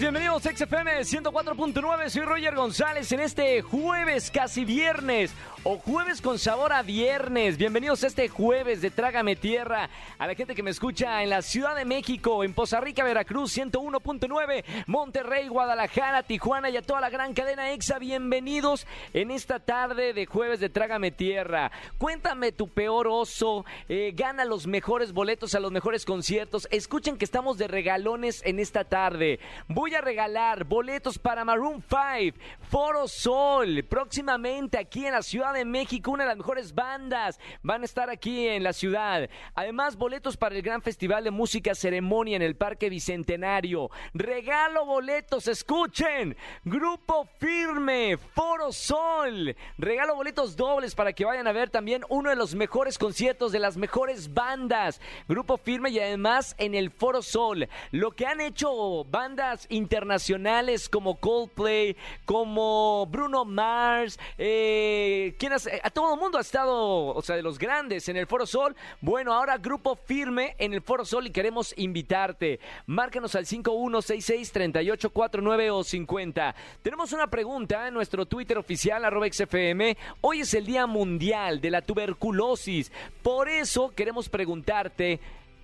Bienvenidos a XFM 104.9, soy Roger González en este jueves, casi viernes, o jueves con sabor a viernes. Bienvenidos a este jueves de Trágame Tierra, a la gente que me escucha en la Ciudad de México, en Poza Rica, Veracruz 101.9, Monterrey, Guadalajara, Tijuana y a toda la gran cadena EXA. Bienvenidos en esta tarde de jueves de Trágame Tierra. Cuéntame tu peor oso, eh, gana los mejores boletos a los mejores conciertos. Escuchen que estamos de regalones en esta tarde. Voy a regalar boletos para Maroon 5, Foro Sol, próximamente aquí en la Ciudad de México, una de las mejores bandas van a estar aquí en la ciudad. Además, boletos para el gran festival de música ceremonia en el Parque Bicentenario. Regalo boletos, escuchen. Grupo Firme, Foro Sol. Regalo boletos dobles para que vayan a ver también uno de los mejores conciertos de las mejores bandas. Grupo Firme y además en el Foro Sol. Lo que han hecho bandas internacionales como Coldplay, como Bruno Mars, eh, ¿quién hace? a todo el mundo ha estado, o sea, de los grandes en el Foro Sol. Bueno, ahora Grupo Firme en el Foro Sol y queremos invitarte. Márcanos al 5166-3849 o 50. Tenemos una pregunta en nuestro Twitter oficial, arroba XFM. Hoy es el Día Mundial de la Tuberculosis. Por eso queremos preguntarte,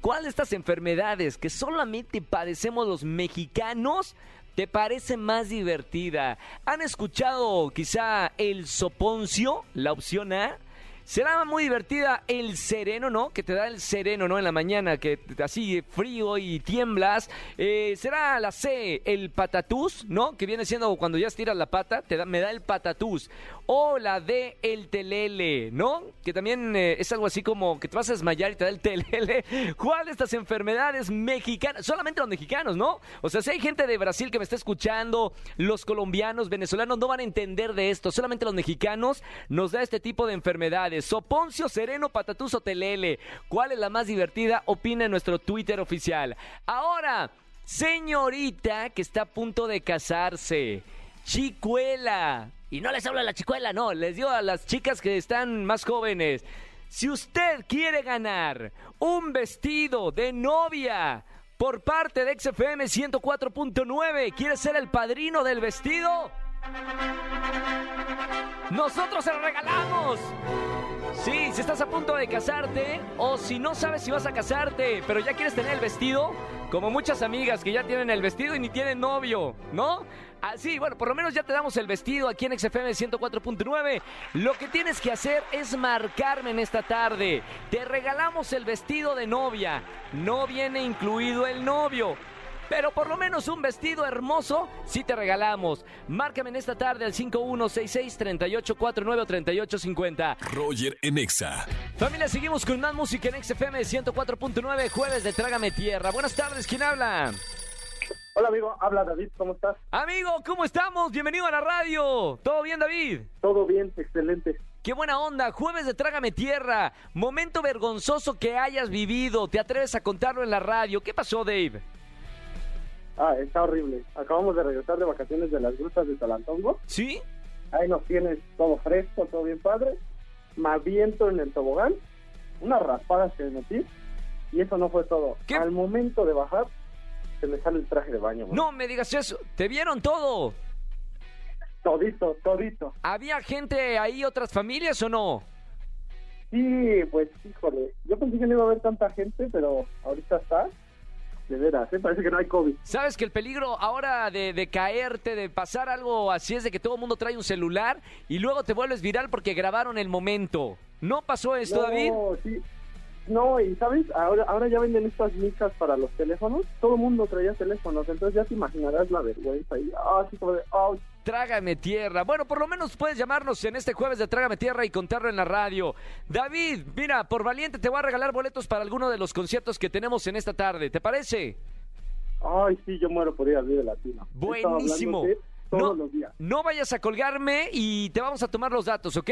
¿cuál de estas enfermedades que solamente padecemos los mexicanos te parece más divertida? ¿Han escuchado quizá el soponcio, la opción A? Será muy divertida el sereno, ¿no? Que te da el sereno, ¿no? En la mañana, que así frío y tiemblas. Eh, será la C, el patatús, ¿no? Que viene siendo cuando ya estiras la pata, te da, me da el patatús. O la D, el telele, ¿no? Que también eh, es algo así como que te vas a desmayar y te da el telele. ¿Cuál de estas enfermedades mexicanas? Solamente los mexicanos, ¿no? O sea, si hay gente de Brasil que me está escuchando, los colombianos, venezolanos no van a entender de esto. Solamente los mexicanos nos da este tipo de enfermedades. Soponcio, Sereno, Patatús o Telele. ¿Cuál es la más divertida? Opina en nuestro Twitter oficial. Ahora, señorita que está a punto de casarse. Chicuela. Y no les hablo a la chicuela, no, les digo a las chicas que están más jóvenes. Si usted quiere ganar un vestido de novia por parte de XFM 104.9, ¿quiere ser el padrino del vestido? Nosotros se lo regalamos. Sí, si estás a punto de casarte o si no sabes si vas a casarte, pero ya quieres tener el vestido, como muchas amigas que ya tienen el vestido y ni tienen novio, ¿no? Así, bueno, por lo menos ya te damos el vestido aquí en XFM 104.9. Lo que tienes que hacer es marcarme en esta tarde. Te regalamos el vestido de novia. No viene incluido el novio. Pero por lo menos un vestido hermoso sí te regalamos. Márcame en esta tarde al 5166-3849-3850. Roger en Exa. Familia, seguimos con más música en XFM 104.9, jueves de Trágame Tierra. Buenas tardes, ¿quién habla? Hola amigo, habla David, ¿cómo estás? Amigo, ¿cómo estamos? Bienvenido a la radio. ¿Todo bien, David? Todo bien, excelente. Qué buena onda, jueves de Trágame Tierra. Momento vergonzoso que hayas vivido. ¿Te atreves a contarlo en la radio? ¿Qué pasó, Dave? Ah, está horrible. Acabamos de regresar de vacaciones de las grutas de Talantongo. ¿Sí? Ahí nos tienes todo fresco, todo bien padre. Más viento en el tobogán. Unas raspadas que me metí. Y eso no fue todo. ¿Qué? Al momento de bajar, se me sale el traje de baño. No me digas eso. ¿Te vieron todo? Todito, todito. ¿Había gente ahí, otras familias o no? Sí, pues híjole. Yo pensé que no iba a haber tanta gente, pero ahorita está. De veras, ¿eh? parece que no hay COVID. Sabes que el peligro ahora de, de caerte, de pasar algo así es de que todo el mundo trae un celular y luego te vuelves viral porque grabaron el momento. ¿No pasó esto, David? No, sí. No, y sabes, ahora, ahora ya venden estas micas para los teléfonos. Todo el mundo traía teléfonos, entonces ya te imaginarás la vergüenza. Y, ah, así como de, ay, Trágame tierra. Bueno, por lo menos puedes llamarnos en este jueves de Trágame tierra y contarlo en la radio. David, mira, por valiente te voy a regalar boletos para alguno de los conciertos que tenemos en esta tarde. ¿Te parece? ay, sí, yo muero por ir al Vive Latino. Buenísimo. Todos No, los días. no vayas a colgarme y te vamos a tomar los datos, ¿ok?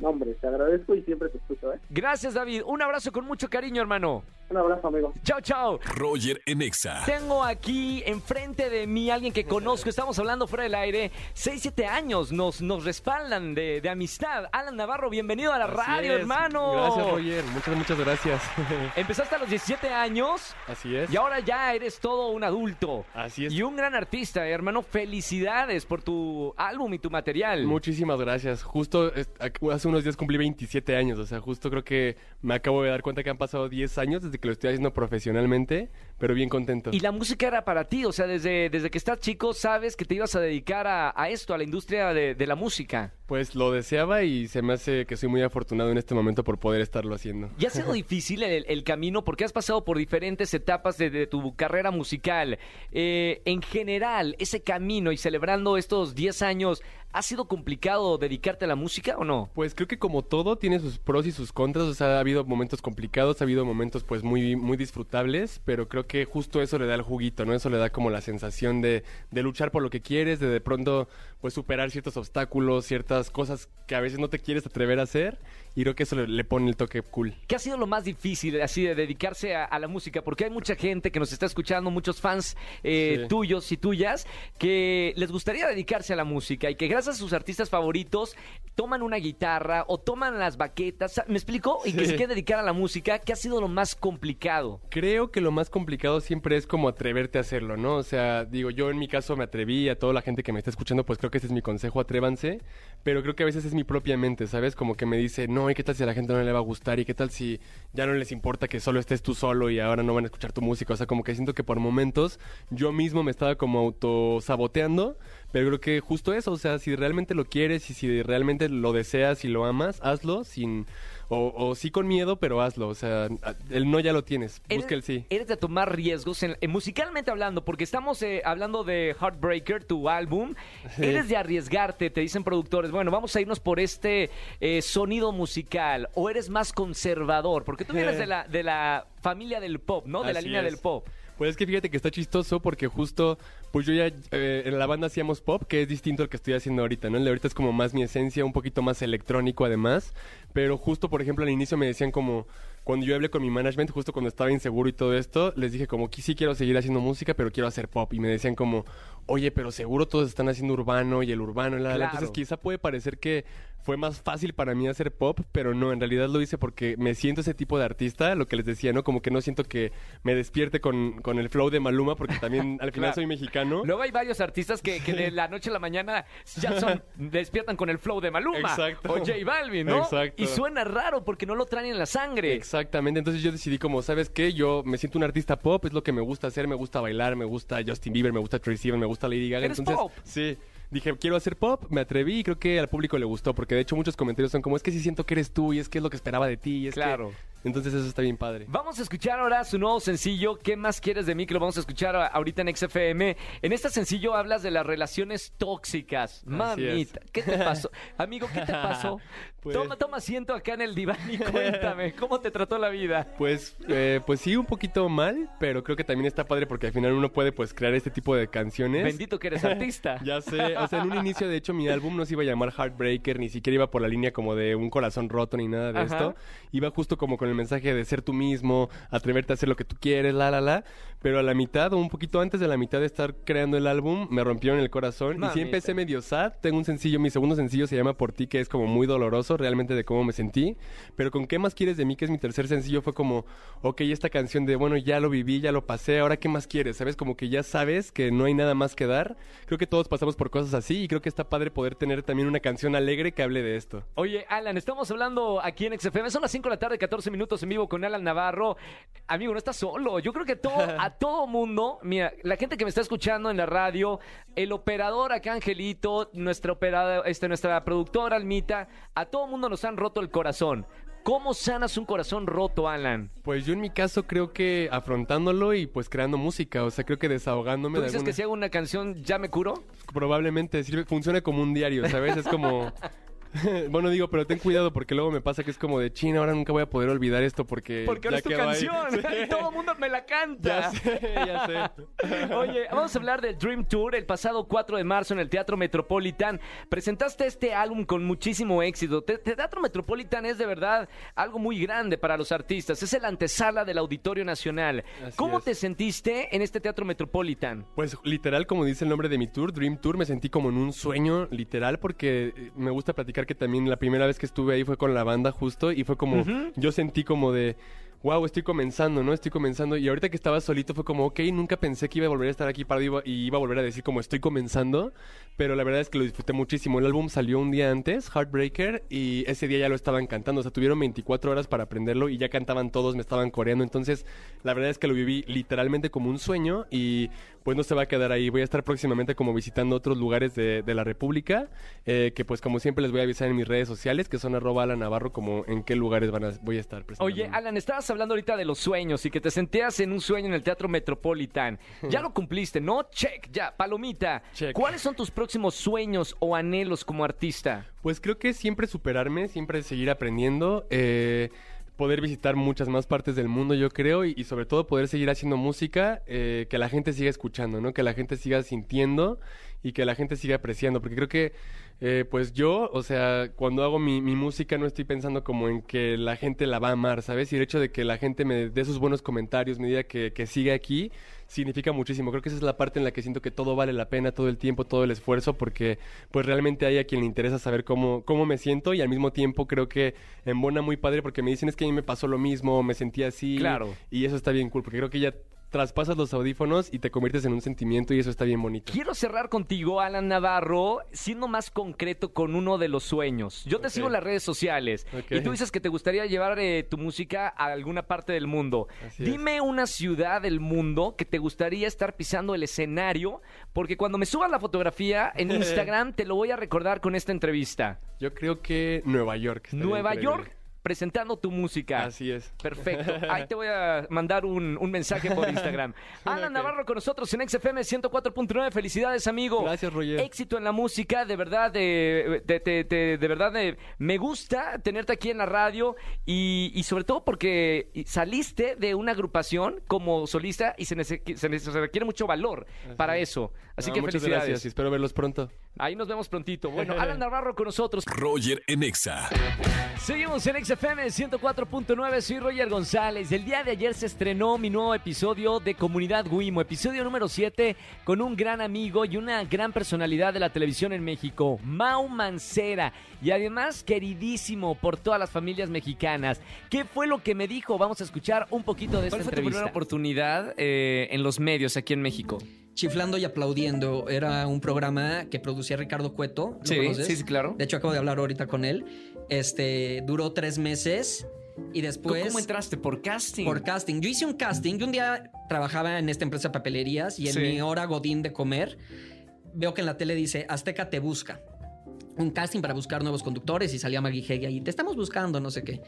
No, hombre, te agradezco y siempre te escucho, ¿eh? Gracias, David. Un abrazo con mucho cariño, hermano. Un abrazo, amigo. Chao, chao. Roger en Exa. Tengo aquí enfrente de mí alguien que conozco, estamos hablando fuera del aire, 6, 7 años nos, nos respaldan de, de amistad. Alan Navarro, bienvenido a la Así radio, es. hermano. Gracias, Roger. Muchas, muchas gracias. Empezaste a los 17 años Así es. y ahora ya eres todo un adulto. Así es. Y un gran artista, hermano. Felicidades por tu álbum y tu material. Muchísimas gracias. Justo ac- hace unos días cumplí 27 años, o sea, justo creo que me acabo de dar cuenta que han pasado 10 años desde que lo estoy haciendo profesionalmente, pero bien contento. Y la música era para ti, o sea, desde, desde que estás chico sabes que te ibas a dedicar a, a esto, a la industria de, de la música. Pues lo deseaba y se me hace que soy muy afortunado en este momento por poder estarlo haciendo. ¿Y ha sido difícil el, el camino porque has pasado por diferentes etapas de, de tu carrera musical? Eh, en general, ese camino y celebrando estos 10 años, ¿ha sido complicado dedicarte a la música o no? Pues creo que como todo tiene sus pros y sus contras, o sea, ha habido momentos complicados, ha habido momentos pues muy muy disfrutables, pero creo que justo eso le da el juguito, ¿no? Eso le da como la sensación de, de luchar por lo que quieres, de de pronto pues superar ciertos obstáculos, ciertas cosas que a veces no te quieres atrever a hacer y creo que eso le, le pone el toque cool. ¿Qué ha sido lo más difícil así de dedicarse a, a la música? Porque hay mucha gente que nos está escuchando, muchos fans eh, Sí. tuyos y tuyas, que les gustaría dedicarse a la música y que gracias a sus artistas favoritos toman una guitarra o toman las baquetas, ¿me explico? Y que se quieren dedicar a la música. ¿Qué ha sido lo más complicado? Creo que lo más complicado siempre es como atreverte a hacerlo, ¿no? O sea, digo, yo en mi caso me atreví, a toda la gente que me está escuchando, pues creo que ese es mi consejo, atrévanse, pero creo que a veces es mi propia mente, ¿sabes? Como que me dice, no, ¿y qué tal si a la gente no le va a gustar? ¿Y qué tal si ya no les importa que solo estés tú solo y ahora no van a escuchar tu música? O sea, como que siento que por momentos yo mismo me estaba como autosaboteando, pero creo que justo eso, o sea, si realmente lo quieres y si realmente lo deseas y lo amas, hazlo sin... O, o sí con miedo, pero hazlo. O sea, el no ya lo tienes. Busca el sí. Eres de tomar riesgos, en- musicalmente hablando, porque estamos eh, hablando de Heartbreaker, tu álbum. Sí. Eres de arriesgarte, te dicen productores, bueno, vamos a irnos por este eh, sonido musical. O eres más conservador, porque tú vienes de la, de la familia del pop, ¿no? De la línea es. del pop. Pues es que fíjate que está chistoso porque justo, pues yo ya eh, en la banda hacíamos pop, que es distinto al que estoy haciendo ahorita, ¿no? El de ahorita es como más mi esencia, un poquito más electrónico además, pero justo, por ejemplo, al inicio me decían como, cuando yo hablé con mi management, justo cuando estaba inseguro y todo esto, les dije como que sí quiero seguir haciendo música, pero quiero hacer pop. Y me decían como, oye, pero seguro todos están haciendo urbano y el urbano, la, la". Claro. entonces quizá puede parecer que fue más fácil para mí hacer pop, pero no, en realidad lo hice porque me siento ese tipo de artista, lo que les decía, ¿no? Como que no siento que me despierte con, con el flow de Maluma, porque también al final Claro. soy mexicano. Luego hay varios artistas que, que de la noche a la mañana ya son, despiertan con el flow de Maluma Exacto. o J Balvin, ¿no? Exacto. Y suena raro porque no lo traen en la sangre. Exactamente, entonces yo decidí como, ¿sabes qué? Yo me siento un artista pop, es lo que me gusta hacer, me gusta bailar, me gusta Justin Bieber, me gusta Tracy Sivan, me gusta Lady Gaga. ¿Eres entonces, pop? sí. Dije, quiero hacer pop, me atreví y creo que al público le gustó, porque de hecho muchos comentarios son como, es que sí siento que eres tú y es que es lo que esperaba de ti. Es que-". Entonces eso está bien padre. Vamos a escuchar ahora su nuevo sencillo, ¿Qué más quieres de mí? Que lo vamos a escuchar ahorita en XFM. En este sencillo hablas de las relaciones tóxicas. Mamita, ¿qué te pasó? Amigo, ¿qué te pasó? Pues- Toma, toma asiento acá en el diván y cuéntame, ¿cómo te trató la vida? Pues, eh, pues sí, un poquito mal, pero creo que también está padre porque al final uno puede pues crear este tipo de canciones. Bendito que eres artista. Ya sé, o sea, en un inicio de hecho mi álbum no se iba a llamar Heartbreaker, ni siquiera iba por la línea como de un corazón roto ni nada de Ajá. esto. Iba justo como con el mensaje de ser tú mismo, atreverte a hacer lo que tú quieres, la, la, la. Pero a la mitad o un poquito antes de la mitad de estar creando el álbum, me rompieron el corazón. Y sí empecé medio sad. Tengo un sencillo, mi segundo sencillo se llama Por ti, que es como muy doloroso realmente de cómo me sentí. Pero con ¿Qué más quieres de mí? Que es mi tercer sencillo, fue como, ok, esta canción de, bueno, ya lo viví, ya lo pasé, ahora ¿qué más quieres? ¿Sabes? Como que ya sabes que no hay nada más que dar. Creo que todos pasamos por cosas así y creo que está padre poder tener también una canción alegre que hable de esto. Oye, Alan, estamos hablando aquí en XFM. Son las 5 de la tarde, 14 minutos en vivo con Alan Navarro. Amigo, no estás solo. Yo creo que todo, a todo mundo, mira, la gente que me está escuchando en la radio, el operador acá, Angelito, nuestra, operada, este, nuestra productora, Almita, a todo mundo nos han roto el corazón. ¿Cómo sanas un corazón roto, Alan? Pues yo en mi caso creo que afrontándolo y pues creando música, o sea, creo que desahogándome ¿Tú de dices alguna- que si hago una canción ya me curo? probablemente sirve, funciona como un diario, ¿sabes? Es como bueno, digo, pero ten cuidado porque luego me pasa que es como de China, ahora nunca voy a poder olvidar esto porque. Porque ahora es tu quedó ahí". canción. Y todo el mundo me la canta. Ya sé, ya sé. Oye, vamos a hablar del Dream Tour. El pasado 4 de marzo en el Teatro Metropolitan presentaste este álbum con muchísimo éxito. Te- te- Teatro Metropolitan es de verdad algo muy grande para los artistas. Es el antesala del Auditorio Nacional. Así ¿Cómo es. te sentiste en este Teatro Metropolitan? Pues literal, como dice el nombre de mi tour, Dream Tour, me sentí como en un sueño, literal, porque eh, me gusta platicar que también la primera vez que estuve ahí fue con la banda justo y fue como, yo sentí como de, wow, estoy comenzando, ¿no? Estoy comenzando. Y ahorita que estaba solito fue como, ok, nunca pensé que iba a volver a estar aquí para iba, y iba a volver a decir como estoy comenzando, pero la verdad es que lo disfruté muchísimo. El álbum salió un día antes, Heartbreaker, y ese día ya lo estaban cantando, o sea, tuvieron 24 horas para aprenderlo y ya cantaban todos, me estaban coreando, entonces la verdad es que lo viví literalmente como un sueño y pues no se va a quedar ahí. Voy a estar próximamente como visitando otros lugares de, la República, eh, que pues como siempre les voy a avisar en mis redes sociales, que son arroba Alan como en qué lugares van a, voy a estar presentándome. Oye, Alan, estabas hablando ahorita de los sueños y que te sentías en un sueño en el Teatro Metropolitan. Ya lo cumpliste, ¿no? Check, ya, palomita. Check. ¿Cuáles son tus próximos sueños o anhelos como artista? Pues creo que siempre superarme, siempre seguir aprendiendo, eh, poder visitar muchas más partes del mundo, yo creo, y, y sobre todo poder seguir haciendo música eh, que la gente siga escuchando, ¿no? Que la gente siga sintiendo y que la gente siga apreciando, porque creo que, eh, pues yo, o sea, cuando hago mi, mi música no estoy pensando como en que la gente la va a amar, ¿sabes? Y el hecho de que la gente me dé sus buenos comentarios, me diga que, que siga aquí, significa muchísimo. Creo que esa es la parte en la que siento que todo vale la pena, todo el tiempo, todo el esfuerzo, porque pues realmente hay a quien le interesa saber cómo, cómo me siento y al mismo tiempo creo que embona muy padre porque me dicen es que a mí me pasó lo mismo, me sentí así. Claro. Y eso está bien cool, porque creo que ya traspasas los audífonos y te conviertes en un sentimiento y eso está bien bonito. Quiero cerrar contigo, Alan Navarro, siendo más concreto con uno de los sueños. Yo te sigo en las redes sociales y tú dices que te gustaría llevar eh, tu música a alguna parte del mundo. Así es. Dime una ciudad del mundo que te gustaría estar pisando el escenario, porque cuando me subas la fotografía en Instagram te lo voy a recordar con esta entrevista. Yo creo que Nueva York. Nueva increíble. York presentando tu música. Así es. Perfecto. Ahí te voy a mandar un, un mensaje por Instagram. Alan. Navarro con nosotros en XFM 104.9. Felicidades, amigo. Gracias, Roger. Éxito en la música. De verdad, de, de, de- de- verdad, de- me gusta tenerte aquí en la radio y, y sobre todo porque saliste de una agrupación como solista y se, se requiere mucho valor para eso. Así No, que muchas felicidades. gracias y espero verlos pronto. Ahí nos vemos prontito. Bueno, Alan Navarro con nosotros. Roger en Exa. Seguimos en XFM 104.9, soy Roger González. El día de ayer se estrenó mi nuevo episodio de Comunidad Wimo, episodio número 7, con un gran amigo y una gran personalidad de la televisión en México, Mau Mancera, y además queridísimo por todas las familias mexicanas. ¿Qué fue lo que me dijo? Vamos a escuchar un poquito de esta ¿Cuál fue tu entrevista. primera oportunidad eh, en los medios aquí en México? Chiflando y aplaudiendo era un programa que producía Ricardo Cueto. ¿lo Sí, conoces? sí, sí, claro. De hecho, acabo de hablar ahorita con él. Este duró tres meses y ¿Tú después. ¿Cómo entraste? ¿Por casting? Por casting. Yo hice un casting. Yo un día trabajaba en esta empresa de papelerías y en Sí. mi hora godín de comer veo que en la tele dice Azteca te busca. Un casting para buscar nuevos conductores y salía Maggie Heggie ahí. Te estamos buscando, no sé qué.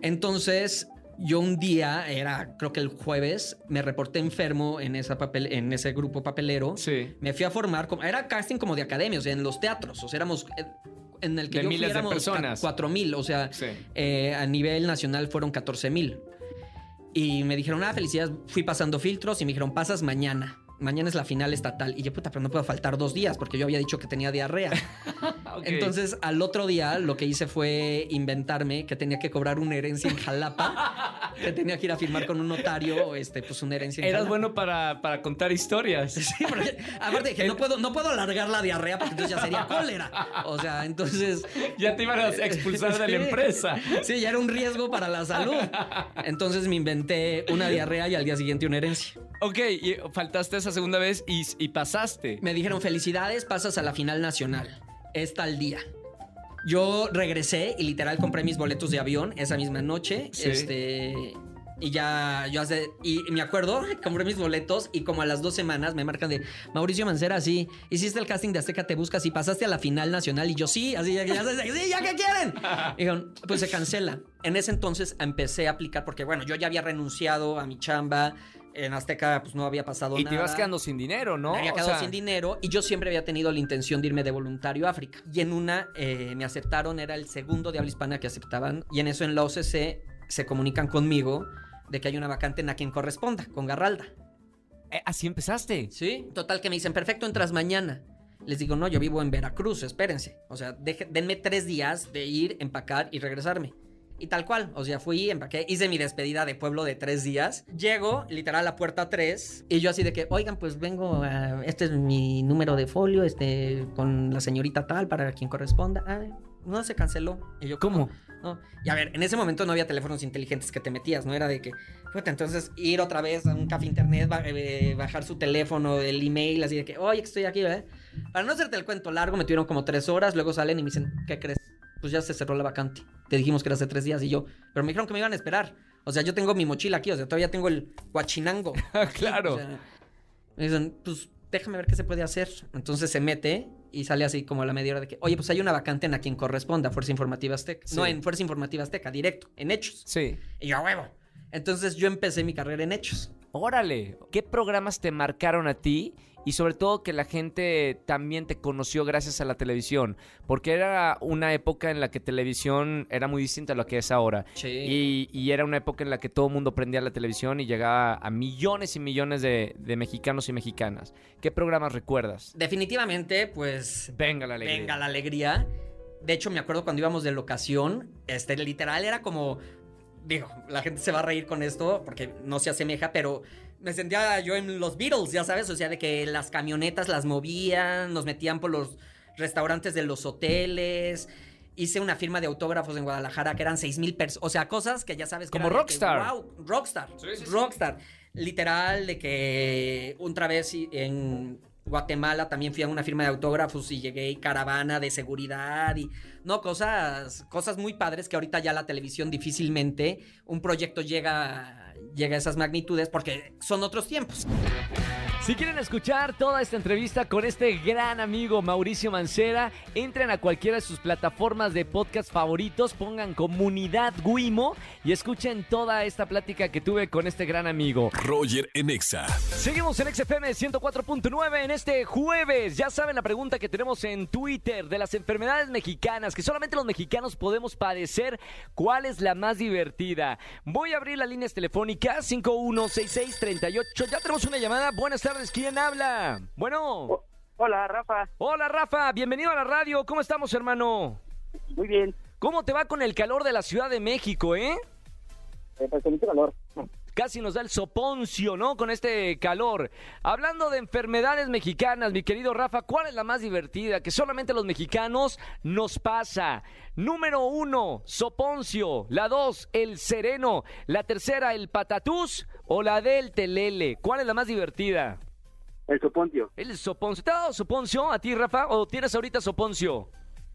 Entonces, yo un día, era creo que el jueves, me reporté enfermo en, esa papel, en ese grupo papelero. Sí. Me fui a formar, era casting como de academia, o sea, en los teatros, o sea, éramos... eh, En el que De yo fui miles de personas. Cuatro mil, o sea, Sí. eh, a nivel nacional fueron 14 mil. Y me dijeron, ah, felicidades, fui pasando filtros y me dijeron, pasas mañana. Mañana es la final estatal. Y yo, puta, pero no puedo faltar dos días porque yo había dicho que tenía diarrea. Entonces, al otro día, lo que hice fue inventarme que tenía que cobrar una herencia en Jalapa, que tenía que ir a firmar con un notario, este, pues una herencia en Eras Jalapa. bueno para, para contar historias. Sí, porque aparte dije, no puedo, no puedo alargar la diarrea porque entonces ya sería cólera. O sea, entonces. Ya te iban a expulsar de la empresa. Sí, ya era un riesgo para la salud. Entonces me inventé una diarrea y al día siguiente una herencia. Ok, y faltaste esa segunda vez y, y pasaste. Me dijeron, felicidades, pasas a la final nacional. Es tal día. Yo regresé y literal compré mis boletos de avión esa misma noche. Sí. Este. Y ya, yo hace, y me acuerdo, compré mis boletos y como a las dos semanas me marcan de Mauricio Mancera, sí, hiciste el casting de Azteca Te Buscas y pasaste a la final nacional y yo sí, así ya, ya, ya, sí, ya que quieren. Y dijeron, pues se cancela. En ese entonces empecé a aplicar porque bueno, yo ya había renunciado a mi chamba, En Azteca, pues no había pasado Y nada. te ibas quedando sin dinero, ¿no? Me había O quedado sea, sin dinero y yo siempre había tenido la intención de irme de voluntario a África. Y en una eh, me aceptaron, era el segundo de habla hispana que aceptaban. Y en eso en la OCC se comunican conmigo de que hay una vacante en a quien corresponda, con Garralda. eh, así empezaste. Sí, total que me dicen, perfecto, entras mañana. Les digo, no, yo vivo en Veracruz, espérense. O sea, deje- denme tres días de ir, empacar y regresarme. Y tal cual, o sea, fui, empaqué, hice mi despedida de pueblo de tres días. Llego, literal, a la puerta 3, y yo así de que, oigan, pues vengo, a- este es mi número de folio, este, con la señorita tal, para quien corresponda. Ah, no, se canceló. Y yo, ¿Cómo? no. Y a ver, en ese momento no había teléfonos inteligentes que te metías, no era de que, puta, entonces ir otra vez a un café internet, eh, bajar su teléfono, el email, así de que, oye, que estoy aquí, ¿verdad? Para no hacerte el cuento largo, me tuvieron como tres horas, luego salen y me dicen, ¿qué crees? Pues ya se cerró la vacante. Te dijimos que era hace tres días y yo, pero me dijeron que me iban a esperar. O sea, yo tengo mi mochila aquí, o sea, todavía tengo el guachinango. aquí, Claro. o sea, me dicen, pues déjame ver qué se puede hacer. Entonces se mete y sale así como a la media hora de que, oye, pues hay una vacante en a quien corresponda, Fuerza Informativa Azteca. Sí. No, en Fuerza Informativa Azteca, directo, en Hechos. Sí. Y yo, a huevo. Entonces yo empecé mi carrera en Hechos. Órale, ¿qué programas te marcaron a ti? Y sobre todo que la gente también te conoció gracias a la televisión, porque era una época en la que televisión era muy distinta a lo que es ahora. Sí. Y, y era una época en la que todo el mundo prendía la televisión y llegaba a millones y millones de, de mexicanos y mexicanas. ¿Qué programas recuerdas? Definitivamente, pues Venga la alegría. Venga la alegría. De hecho, me acuerdo cuando íbamos de locación, este, literal era como, digo, la gente se va a reír con esto porque no se asemeja, pero me sentía yo en los Beatles, ya sabes, o sea, de que las camionetas las movían, nos metían por los restaurantes de los hoteles. Hice una firma de autógrafos en Guadalajara que eran seis mil personas. O sea, cosas que ya sabes que Como rockstar. rockstar. rockstar. Literal, de que otra vez en Guatemala también fui a una firma de autógrafos y llegué y caravana de seguridad y no cosas cosas muy padres que ahorita ya la televisión difícilmente un proyecto llega llega a esas magnitudes porque son otros tiempos. Si quieren escuchar toda esta entrevista con este gran amigo Mauricio Mancera, entren a cualquiera de sus plataformas de podcast favoritos, pongan comunidad Guimo y escuchen toda esta plática que tuve con este gran amigo. Roger en Exa. Seguimos en XFM 104.9 en este jueves. Ya saben la pregunta que tenemos en Twitter de las enfermedades mexicanas que solamente los mexicanos podemos padecer. ¿Cuál es la más divertida? Voy a abrir las líneas telefónicas 516638. Ya tenemos una llamada. Buenas tardes. ¿Quién habla? Bueno. Hola, Rafa. Hola Rafa, bienvenido a la radio. ¿Cómo estamos, hermano? Muy bien. ¿Cómo te va con el calor de la Ciudad de México, eh? Eh, pues con mucho calor. Casi nos da el soponcio, ¿no? Con este calor. Hablando de enfermedades mexicanas, mi querido Rafa, ¿cuál es la más divertida? Que solamente los mexicanos nos pasa. Número uno, soponcio. La dos, el sereno. La tercera, el patatús. O la del telele. ¿Cuál es la más divertida? El soponcio. El soponcio. ¿Te ha dado soponcio a ti, Rafa? ¿O tienes ahorita soponcio?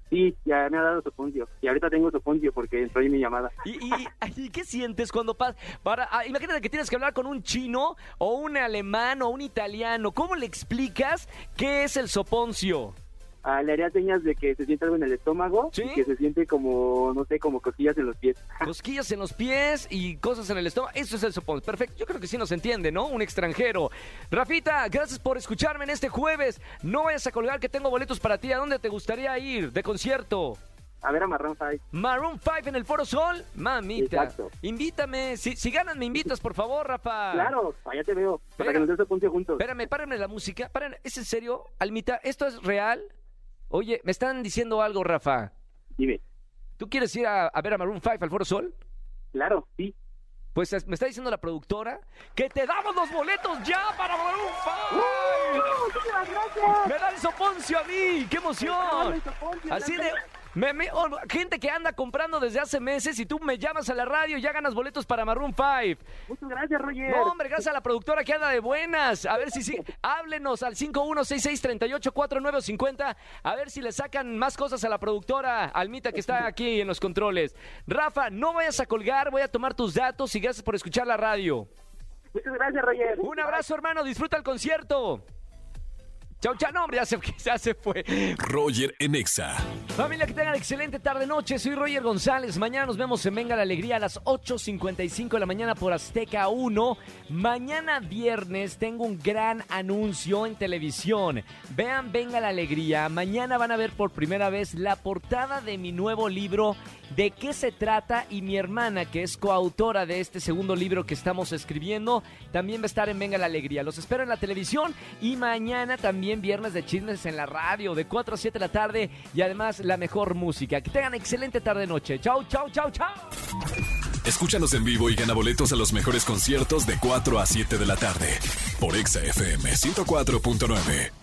Sí, ya me ha dado soponcio. Y ahorita tengo soponcio porque entró en mi llamada. ¿Y, y, y qué sientes cuando pasas? Para, ah, imagínate que tienes que hablar con un chino o un alemán o un italiano. ¿Cómo le explicas qué es el soponcio? Ah, le haría señas de que se siente algo en el estómago ¿Sí? y que se siente como, no sé, como cosquillas en los pies. Cosquillas en los pies y cosas en el estómago. Eso es el soponcio. Perfecto. Yo creo que sí nos entiende, ¿no? Un extranjero. Rafita, gracias por escucharme en este jueves. No vayas a colgar que tengo boletos para ti. ¿A dónde te gustaría ir de concierto? A ver, amarrón, Five. Maroon 5 en el Foro Sol. Mamita. Exacto. Invítame. Si, si ganas, me invitas, por favor, Rafa. Claro, allá te veo. Para que nos soponcio juntos. Espérame, párenme la música. Párenme. ¿Es en serio? Almita, ¿esto es real? Oye, me están diciendo algo, Rafa. Dime. ¿Tú quieres ir a, a ver a Maroon 5 al Foro Sol? Claro, sí. Pues es- me está diciendo la productora que te damos los boletos ya para Maroon 5. Muchísimas gracias. ¡Me da el soponcio a mí! ¡Qué emoción! soponcio, Así de... Blanca. me- me- oh, gente que anda comprando desde hace meses y tú me llamas a la radio y ya ganas boletos para Maroon 5. Muchas gracias, Roger. No, hombre, gracias a la productora que anda de buenas. A ver si sí. Háblenos al 5166384950. A ver si le sacan más cosas a la productora Almita que está aquí en los controles. Rafa, no vayas a colgar, voy a tomar tus datos y gracias por escuchar la radio. Muchas gracias, Roger. Un abrazo, hermano. Disfruta el concierto. Chau, chau. No, hombre, ya se, ya se fue. Roger en Exa. Familia, que tengan excelente tarde-noche. Soy Roger González. Mañana nos vemos en Venga la Alegría a las 8.55 de la mañana por Azteca 1. Mañana viernes tengo un gran anuncio en televisión. Vean Venga la Alegría. Mañana van a ver por primera vez la portada de mi nuevo libro. ¿De qué se trata? Y mi hermana, que es coautora de este segundo libro que estamos escribiendo, también va a estar en Venga la Alegría. Los espero en la televisión y mañana también viernes de chismes en la radio de 4 a 7 de la tarde y además la mejor música. Que tengan excelente tarde-noche. Chau, chau, chau, chau. Escúchanos en vivo y gana boletos a los mejores conciertos de 4 a 7 de la tarde por Exa FM 104.9.